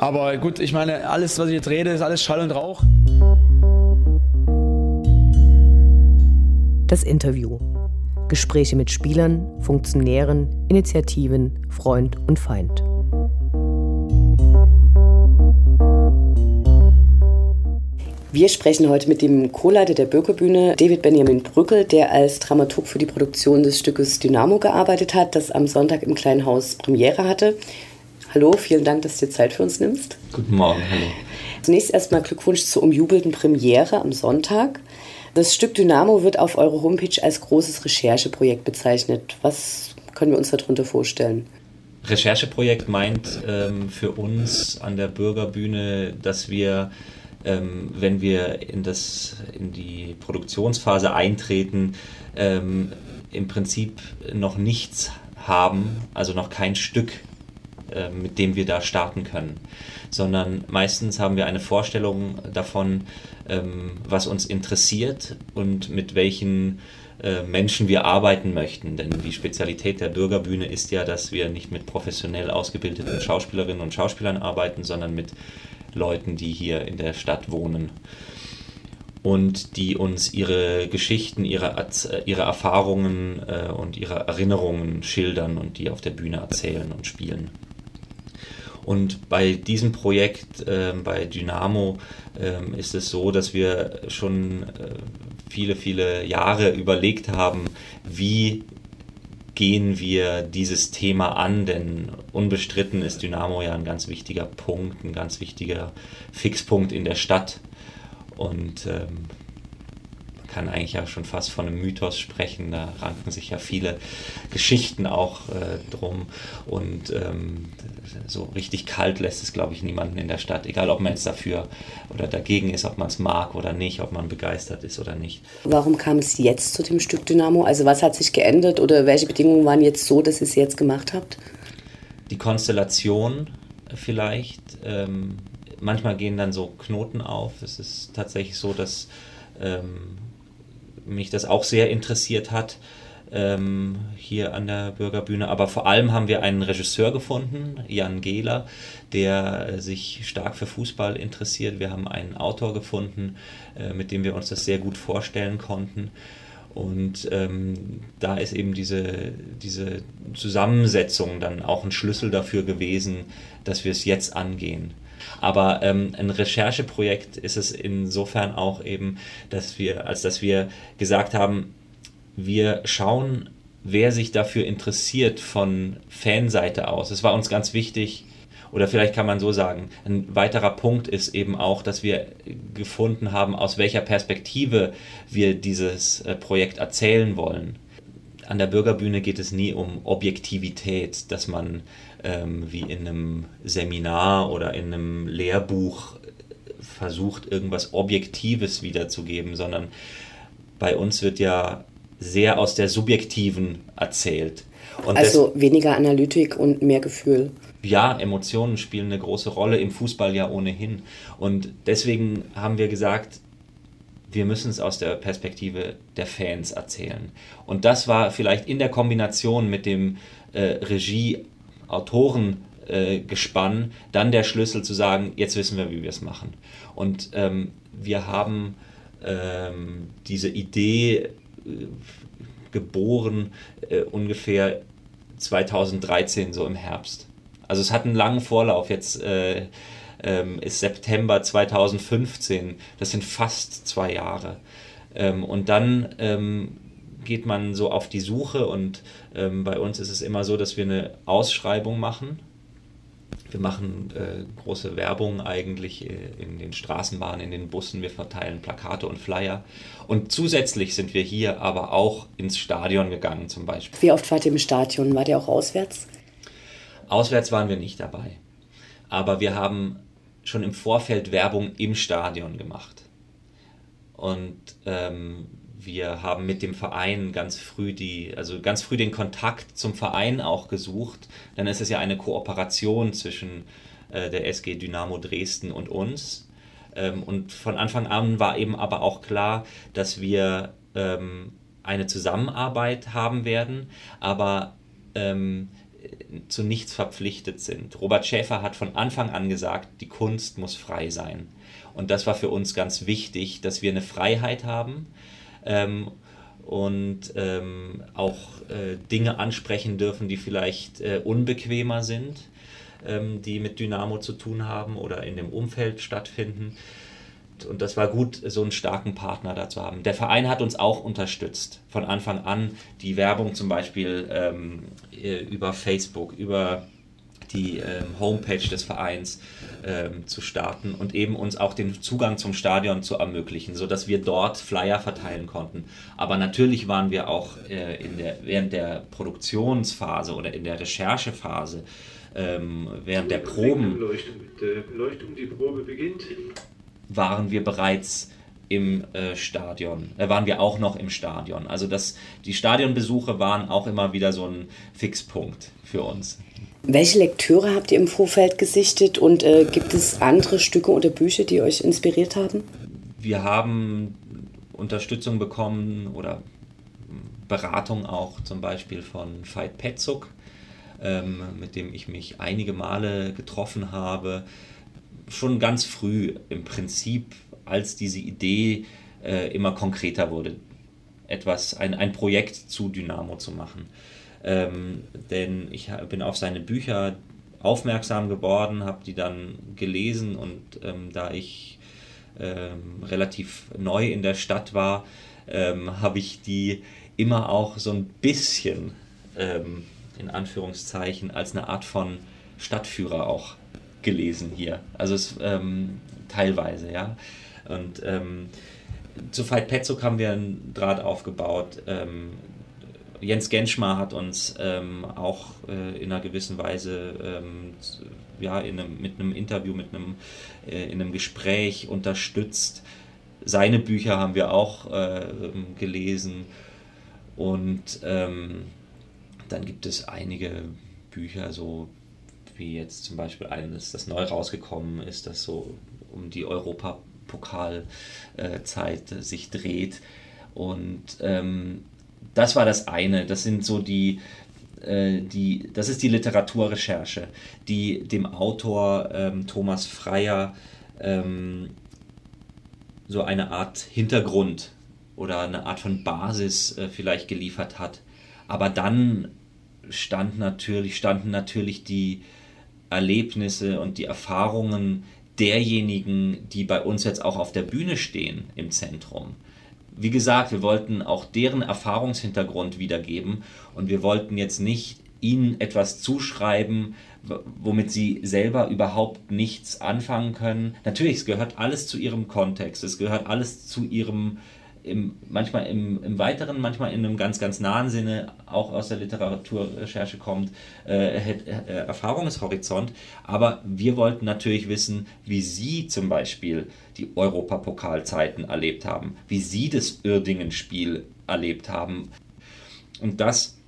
Aber gut, ich meine, alles, was ich jetzt rede, ist alles Schall und Rauch. Das Interview. Gespräche mit Spielern, Funktionären, Initiativen, Freund und Feind. Wir sprechen heute mit dem Co-Leiter der Bürgerbühne, David Benjamin Brückel, der als Dramaturg für die Produktion des Stückes Dynamo gearbeitet hat, das am Sonntag im Kleinen Haus Premiere hatte. Hallo, vielen Dank, dass du dir Zeit für uns nimmst. Guten Morgen, hallo. Zunächst erstmal Glückwunsch zur umjubelten Premiere am Sonntag. Das Stück Dynamo wird auf eurer Homepage als großes Rechercheprojekt bezeichnet. Was können wir uns darunter vorstellen? Rechercheprojekt meint ähm, für uns an der Bürgerbühne, dass wir ähm, wenn wir in, das, in die Produktionsphase eintreten, ähm, im Prinzip noch nichts haben, also noch kein Stück, mit dem wir da starten können, sondern meistens haben wir eine Vorstellung davon, ähm, was uns interessiert und mit welchen äh, Menschen wir arbeiten möchten. Denn die Spezialität der Bürgerbühne ist ja, dass wir nicht mit professionell ausgebildeten Schauspielerinnen und Schauspielern arbeiten, sondern mit Leuten, die hier in der Stadt wohnen und die uns ihre Geschichten, ihre, ihre Erfahrungen äh, und ihre Erinnerungen schildern und die auf der Bühne erzählen und spielen. Und bei diesem Projekt, äh, bei Dynamo, äh, ist es so, dass wir schon äh, viele, viele Jahre überlegt haben, wie gehen wir dieses Thema an, denn unbestritten ist Dynamo ja ein ganz wichtiger Punkt, ein ganz wichtiger Fixpunkt in der Stadt. Und ähm, kann eigentlich ja schon fast von einem Mythos sprechen, da ranken sich ja viele Geschichten auch äh, drum. Und ähm, so richtig kalt lässt es, glaube ich, niemanden in der Stadt, egal ob man jetzt dafür oder dagegen ist, ob man es mag oder nicht, ob man begeistert ist oder nicht. Warum kam es jetzt zu dem Stück Dynamo? Also was hat sich geändert oder welche Bedingungen waren jetzt so, dass ihr es jetzt gemacht habt? Die Konstellation vielleicht. Ähm, manchmal gehen dann so Knoten auf. Es ist tatsächlich so, dass ähm, mich das auch sehr interessiert hat ähm, hier an der Bürgerbühne. Aber vor allem haben wir einen Regisseur gefunden, Jan Gehler, der sich stark für Fußball interessiert. Wir haben einen Autor gefunden, äh, mit dem wir uns das sehr gut vorstellen konnten. Und ähm, da ist eben diese, diese Zusammensetzung dann auch ein Schlüssel dafür gewesen, dass wir es jetzt angehen. Aber ähm, ein Rechercheprojekt ist es insofern auch eben, dass wir, als dass wir gesagt haben, wir schauen, wer sich dafür interessiert von Fanseite aus. Es war uns ganz wichtig, oder vielleicht kann man so sagen, ein weiterer Punkt ist eben auch, dass wir gefunden haben, aus welcher Perspektive wir dieses äh, Projekt erzählen wollen. An der Bürgerbühne geht es nie um Objektivität, dass man ähm, wie in einem Seminar oder in einem Lehrbuch versucht, irgendwas Objektives wiederzugeben, sondern bei uns wird ja sehr aus der subjektiven erzählt. Und also weniger Analytik und mehr Gefühl. Ja, Emotionen spielen eine große Rolle im Fußball ja ohnehin. Und deswegen haben wir gesagt, wir müssen es aus der Perspektive der Fans erzählen. Und das war vielleicht in der Kombination mit dem äh, Regie-Autoren-Gespann äh, dann der Schlüssel zu sagen, jetzt wissen wir, wie wir es machen. Und ähm, wir haben ähm, diese Idee geboren äh, ungefähr 2013, so im Herbst. Also es hat einen langen Vorlauf. Jetzt äh, ähm, ist September 2015. Das sind fast zwei Jahre. Ähm, und dann ähm, geht man so auf die Suche und ähm, bei uns ist es immer so, dass wir eine Ausschreibung machen wir machen äh, große Werbung eigentlich äh, in den Straßenbahnen, in den Bussen. Wir verteilen Plakate und Flyer. Und zusätzlich sind wir hier aber auch ins Stadion gegangen zum Beispiel. Wie oft wart ihr im Stadion? Wart ihr auch auswärts? Auswärts waren wir nicht dabei. Aber wir haben schon im Vorfeld Werbung im Stadion gemacht. Und ähm, wir haben mit dem Verein ganz früh die, also ganz früh den Kontakt zum Verein auch gesucht. Dann ist es ja eine Kooperation zwischen äh, der SG Dynamo Dresden und uns. Ähm, und von Anfang an war eben aber auch klar, dass wir ähm, eine Zusammenarbeit haben werden, aber ähm, zu nichts verpflichtet sind. Robert Schäfer hat von Anfang an gesagt, die Kunst muss frei sein. Und das war für uns ganz wichtig, dass wir eine Freiheit haben ähm, und ähm, auch äh, Dinge ansprechen dürfen, die vielleicht äh, unbequemer sind, ähm, die mit Dynamo zu tun haben oder in dem Umfeld stattfinden. Und das war gut, so einen starken Partner da zu haben. Der Verein hat uns auch unterstützt, von Anfang an die Werbung zum Beispiel ähm, äh, über Facebook, über die ähm, Homepage des Vereins ähm, zu starten und eben uns auch den Zugang zum Stadion zu ermöglichen, sodass wir dort Flyer verteilen konnten. Aber natürlich waren wir auch äh, in der, während der Produktionsphase oder in der Recherchephase, ähm, während der Proben. Beleuchtung, die Probe beginnt. Waren wir bereits im äh, Stadion, äh, waren wir auch noch im Stadion. Also das, die Stadionbesuche waren auch immer wieder so ein Fixpunkt für uns. Welche Lektüre habt ihr im Vorfeld gesichtet und äh, gibt es andere Stücke oder Bücher, die euch inspiriert haben? Wir haben Unterstützung bekommen oder Beratung auch zum Beispiel von Veit Petzuk, ähm, mit dem ich mich einige Male getroffen habe. Schon ganz früh im Prinzip, als diese Idee äh, immer konkreter wurde, etwas, ein, ein Projekt zu Dynamo zu machen. Ähm, denn ich bin auf seine Bücher aufmerksam geworden, habe die dann gelesen und ähm, da ich ähm, relativ neu in der Stadt war, ähm, habe ich die immer auch so ein bisschen ähm, in Anführungszeichen als eine Art von Stadtführer auch gelesen hier. Also es ähm, teilweise, ja. Und zu Veit Petzuk haben wir einen Draht aufgebaut. Ähm, Jens Genschmar hat uns ähm, auch äh, in einer gewissen Weise ähm, ja, in einem, mit einem Interview, mit einem, äh, in einem Gespräch unterstützt. Seine Bücher haben wir auch äh, gelesen. Und ähm, dann gibt es einige Bücher, so wie jetzt zum Beispiel eines, das neu rausgekommen ist, das so um die Europapokalzeit äh, sich dreht. Und ähm, das war das eine. Das sind so die, äh, die das ist die Literaturrecherche, die dem Autor ähm, Thomas Freier ähm, so eine Art Hintergrund oder eine Art von Basis äh, vielleicht geliefert hat. Aber dann stand natürlich, standen natürlich die Erlebnisse und die Erfahrungen derjenigen, die bei uns jetzt auch auf der Bühne stehen, im Zentrum wie gesagt, wir wollten auch deren Erfahrungshintergrund wiedergeben und wir wollten jetzt nicht ihnen etwas zuschreiben, womit sie selber überhaupt nichts anfangen können. Natürlich, es gehört alles zu ihrem Kontext, es gehört alles zu ihrem im, manchmal im, im weiteren, manchmal in einem ganz, ganz nahen Sinne auch aus der Literaturrecherche kommt, äh, Erfahrungshorizont. Aber wir wollten natürlich wissen, wie Sie zum Beispiel die Europapokalzeiten erlebt haben, wie Sie das Irdingen-Spiel erlebt haben. Und das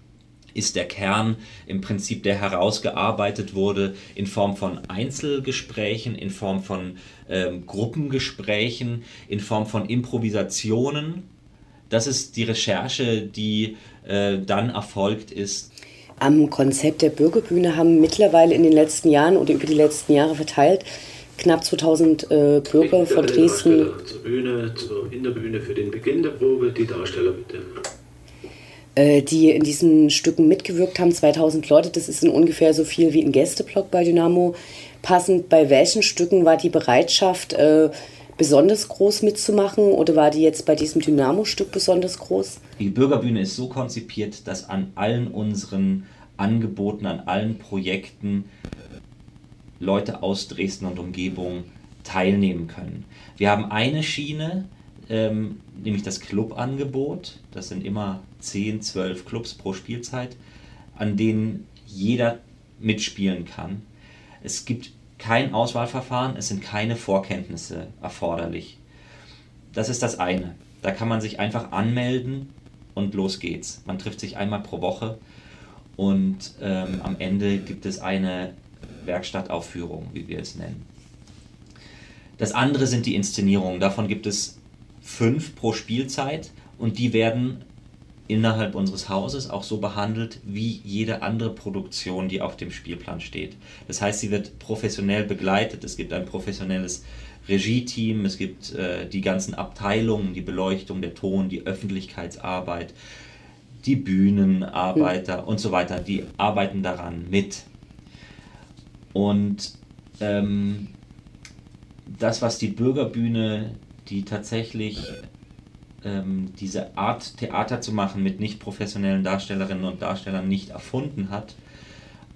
ist der Kern im Prinzip, der herausgearbeitet wurde in Form von Einzelgesprächen, in Form von ähm, Gruppengesprächen, in Form von Improvisationen. Das ist die Recherche, die äh, dann erfolgt ist. Am Konzept der Bürgerbühne haben mittlerweile in den letzten Jahren oder über die letzten Jahre verteilt knapp 2000 äh, Bürger von Dresden. Zur Bühne, zur, in der Bühne für den Beginn der Probe, die Darsteller bitte. Äh, die in diesen Stücken mitgewirkt haben, 2000 Leute. Das ist in ungefähr so viel wie ein Gästeblock bei Dynamo. Passend bei welchen Stücken war die Bereitschaft äh, besonders groß mitzumachen oder war die jetzt bei diesem Dynamo-Stück besonders groß? Die Bürgerbühne ist so konzipiert, dass an allen unseren Angeboten, an allen Projekten Leute aus Dresden und Umgebung teilnehmen können. Wir haben eine Schiene, ähm, nämlich das Clubangebot. Das sind immer 10, 12 Clubs pro Spielzeit, an denen jeder mitspielen kann. Es gibt kein Auswahlverfahren, es sind keine Vorkenntnisse erforderlich. Das ist das eine. Da kann man sich einfach anmelden und los geht's. Man trifft sich einmal pro Woche und ähm, am Ende gibt es eine Werkstattaufführung, wie wir es nennen. Das andere sind die Inszenierungen. Davon gibt es fünf pro Spielzeit und die werden innerhalb unseres Hauses auch so behandelt wie jede andere Produktion, die auf dem Spielplan steht. Das heißt, sie wird professionell begleitet. Es gibt ein professionelles Regie-Team, es gibt äh, die ganzen Abteilungen, die Beleuchtung, der Ton, die Öffentlichkeitsarbeit, die Bühnenarbeiter mhm. und so weiter, die arbeiten daran mit. Und ähm, das, was die Bürgerbühne, die tatsächlich ähm, diese Art Theater zu machen mit nicht professionellen Darstellerinnen und Darstellern nicht erfunden hat,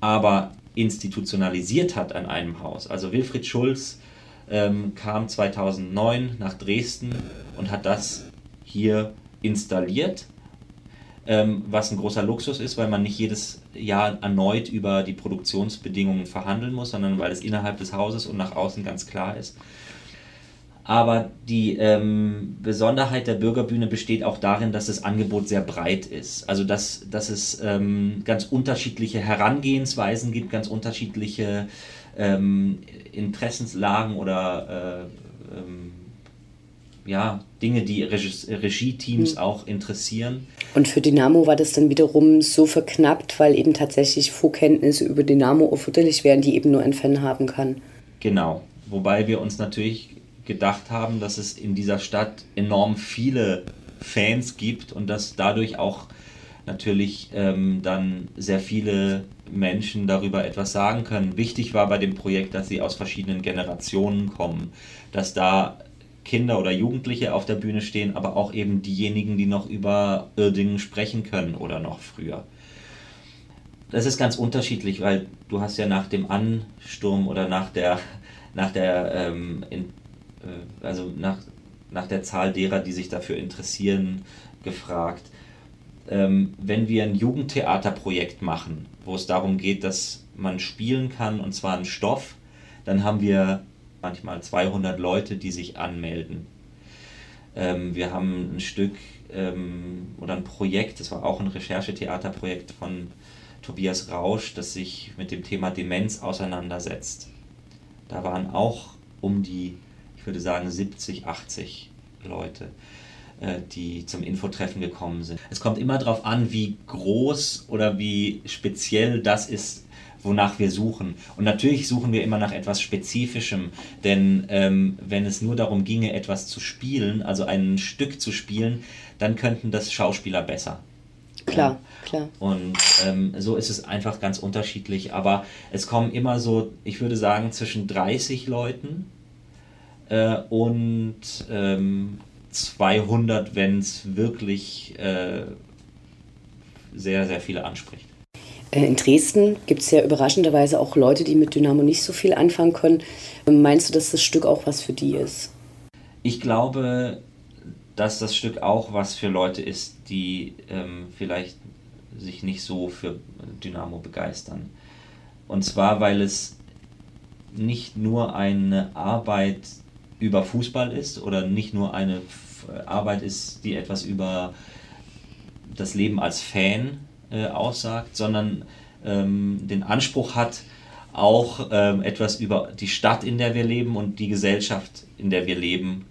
aber institutionalisiert hat an einem Haus. Also Wilfried Schulz ähm, kam 2009 nach Dresden und hat das hier installiert ähm, was ein großer Luxus ist, weil man nicht jedes Jahr erneut über die Produktionsbedingungen verhandeln muss, sondern weil es innerhalb des Hauses und nach außen ganz klar ist. Aber die ähm, Besonderheit der Bürgerbühne besteht auch darin, dass das Angebot sehr breit ist. Also dass, dass es ähm, ganz unterschiedliche Herangehensweisen gibt, ganz unterschiedliche ähm, Interessenslagen oder äh, ähm, ja, Dinge, die Regie-Teams mhm. auch interessieren. Und für Dynamo war das dann wiederum so verknappt, weil eben tatsächlich Vorkenntnisse über Dynamo erforderlich wären, die eben nur ein Fan haben kann. Genau. Wobei wir uns natürlich gedacht haben, dass es in dieser Stadt enorm viele Fans gibt und dass dadurch auch natürlich ähm, dann sehr viele Menschen darüber etwas sagen können. Wichtig war bei dem Projekt, dass sie aus verschiedenen Generationen kommen, dass da Kinder oder Jugendliche auf der Bühne stehen, aber auch eben diejenigen, die noch über Irdingen sprechen können oder noch früher. Das ist ganz unterschiedlich, weil du hast ja nach dem Ansturm oder nach der, nach der, ähm, äh, also nach, nach der Zahl derer, die sich dafür interessieren, gefragt. Ähm, wenn wir ein Jugendtheaterprojekt machen, wo es darum geht, dass man spielen kann und zwar einen Stoff, dann haben wir manchmal 200 Leute, die sich anmelden. Ähm, wir haben ein Stück ähm, oder ein Projekt, das war auch ein Recherchetheaterprojekt von Tobias Rausch, das sich mit dem Thema Demenz auseinandersetzt. Da waren auch um die, ich würde sagen, 70, 80 Leute äh, die zum Infotreffen gekommen sind. Es kommt immer darauf an, wie groß oder wie speziell das ist, wonach wir suchen. Und natürlich suchen wir immer nach etwas Spezifischem, denn ähm, wenn es nur darum ginge, etwas zu spielen, also ein Stück zu spielen, dann könnten das Schauspieler besser. Klar, klar. Und ähm, so ist es einfach ganz unterschiedlich. Aber es kommen immer so, ich würde sagen, zwischen 30 Leuten äh, und ähm, 200, wenn es wirklich äh, sehr, sehr viele anspricht. Äh, in Dresden gibt es ja überraschenderweise auch Leute, die mit Dynamo nicht so viel anfangen können. Meinst du, dass das Stück auch was für die ist? Ich glaube, dass das Stück auch was für Leute ist, die ähm, vielleicht sich nicht so für Dynamo begeistern. Und zwar, weil es nicht nur eine Arbeit über Fußball ist oder nicht nur eine Arbeit ist, die etwas über das Leben als Fan äh, aussagt, sondern ähm, den Anspruch hat, auch ähm, etwas über die Stadt, in der wir leben und die Gesellschaft, in der wir leben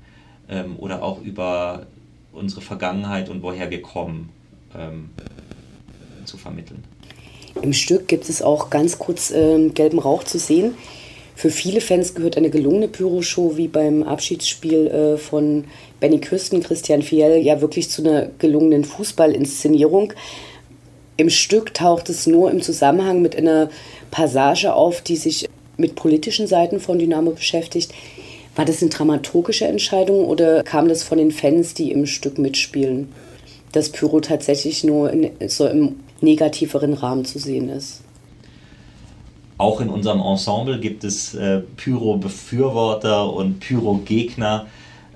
ähm, oder auch über unsere Vergangenheit und woher wir kommen ähm, zu vermitteln. Im Stück gibt es auch ganz kurz ähm, gelben Rauch zu sehen. Für viele Fans gehört eine gelungene Pyroshow wie beim Abschiedsspiel äh, von Benny Küsten, Christian Fiel ja wirklich zu einer gelungenen Fußballinszenierung. Im Stück taucht es nur im Zusammenhang mit einer Passage auf, die sich mit politischen Seiten von Dynamo beschäftigt. War das eine dramaturgische Entscheidung oder kam das von den Fans, die im Stück mitspielen, dass Pyro tatsächlich nur in, so im negativeren Rahmen zu sehen ist? Auch in unserem Ensemble gibt es äh, Pyro-Befürworter und Pyro-Gegner.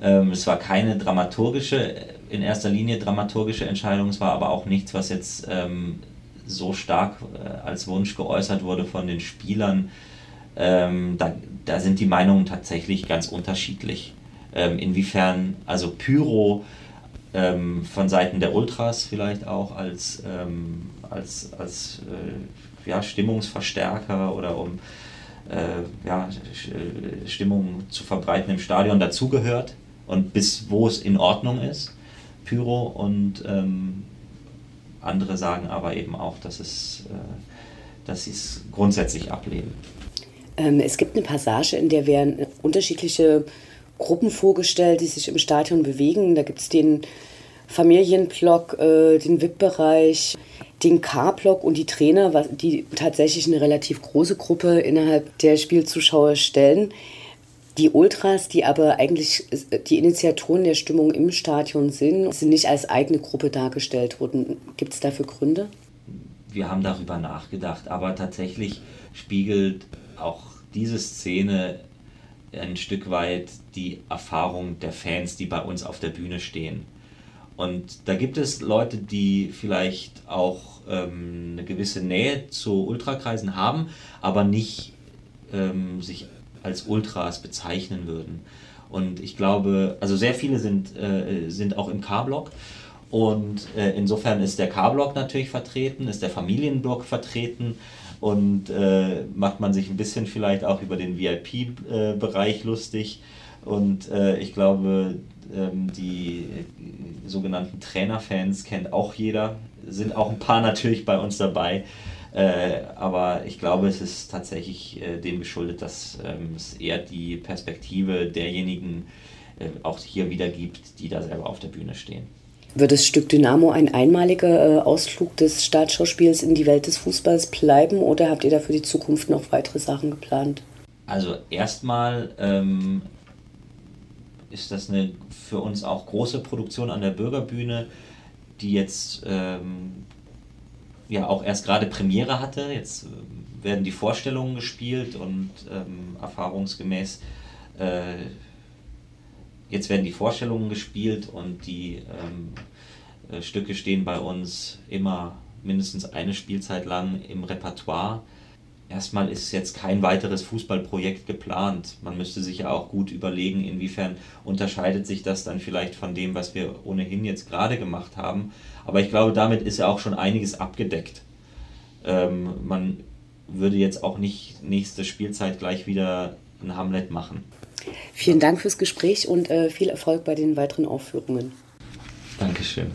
Ähm, es war keine dramaturgische in erster Linie dramaturgische Entscheidung. Es war aber auch nichts, was jetzt ähm, so stark äh, als Wunsch geäußert wurde von den Spielern. Ähm, da, da sind die Meinungen tatsächlich ganz unterschiedlich. Ähm, inwiefern, also Pyro ähm, von Seiten der Ultras vielleicht auch als, ähm, als, als äh, ja, Stimmungsverstärker oder um äh, ja, Stimmung zu verbreiten im Stadion dazugehört und bis wo es in Ordnung ist. Pyro und ähm, andere sagen aber eben auch, dass, es, äh, dass sie es grundsätzlich ablehnen. Ähm, es gibt eine Passage, in der werden unterschiedliche Gruppen vorgestellt, die sich im Stadion bewegen. Da gibt es den Familienblock, äh, den VIP-Bereich, den K-Block und die Trainer, die tatsächlich eine relativ große Gruppe innerhalb der Spielzuschauer stellen. Die Ultras, die aber eigentlich die Initiatoren der Stimmung im Stadion sind, sind nicht als eigene Gruppe dargestellt worden. Gibt es dafür Gründe? Wir haben darüber nachgedacht, aber tatsächlich spiegelt auch diese Szene ein Stück weit die Erfahrung der Fans, die bei uns auf der Bühne stehen. Und da gibt es Leute, die vielleicht auch ähm, eine gewisse Nähe zu Ultrakreisen haben, aber nicht ähm, sich als Ultras bezeichnen würden. Und ich glaube, also sehr viele sind, äh, sind auch im K-Block. Und äh, insofern ist der K-Block natürlich vertreten, ist der Familienblock vertreten und äh, macht man sich ein bisschen vielleicht auch über den VIP-Bereich lustig. Und äh, ich glaube, ähm, die sogenannten Trainerfans kennt auch jeder, sind auch ein paar natürlich bei uns dabei. Äh, aber ich glaube, es ist tatsächlich äh, dem geschuldet, dass ähm, es eher die Perspektive derjenigen äh, auch hier wieder gibt, die da selber auf der Bühne stehen. Wird das Stück Dynamo ein einmaliger äh, Ausflug des Staatsschauspiels in die Welt des Fußballs bleiben oder habt ihr da für die Zukunft noch weitere Sachen geplant? Also erstmal ähm, ist das eine für uns auch große Produktion an der Bürgerbühne, die jetzt ähm, ja auch erst gerade Premiere hatte. Jetzt äh, werden die Vorstellungen gespielt und ähm, erfahrungsgemäß äh, jetzt werden die Vorstellungen gespielt und die ähm, äh, Stücke stehen bei uns immer mindestens eine Spielzeit lang im Repertoire erstmal ist jetzt kein weiteres Fußballprojekt geplant. Man müsste sich ja auch gut überlegen, inwiefern unterscheidet sich das dann vielleicht von dem, was wir ohnehin jetzt gerade gemacht haben. Aber ich glaube, damit ist ja auch schon einiges abgedeckt. Ähm, man würde jetzt auch nicht nächste Spielzeit gleich wieder ein Hamlet machen. Vielen Dank fürs Gespräch und äh, viel Erfolg bei den weiteren Aufführungen. Dankeschön.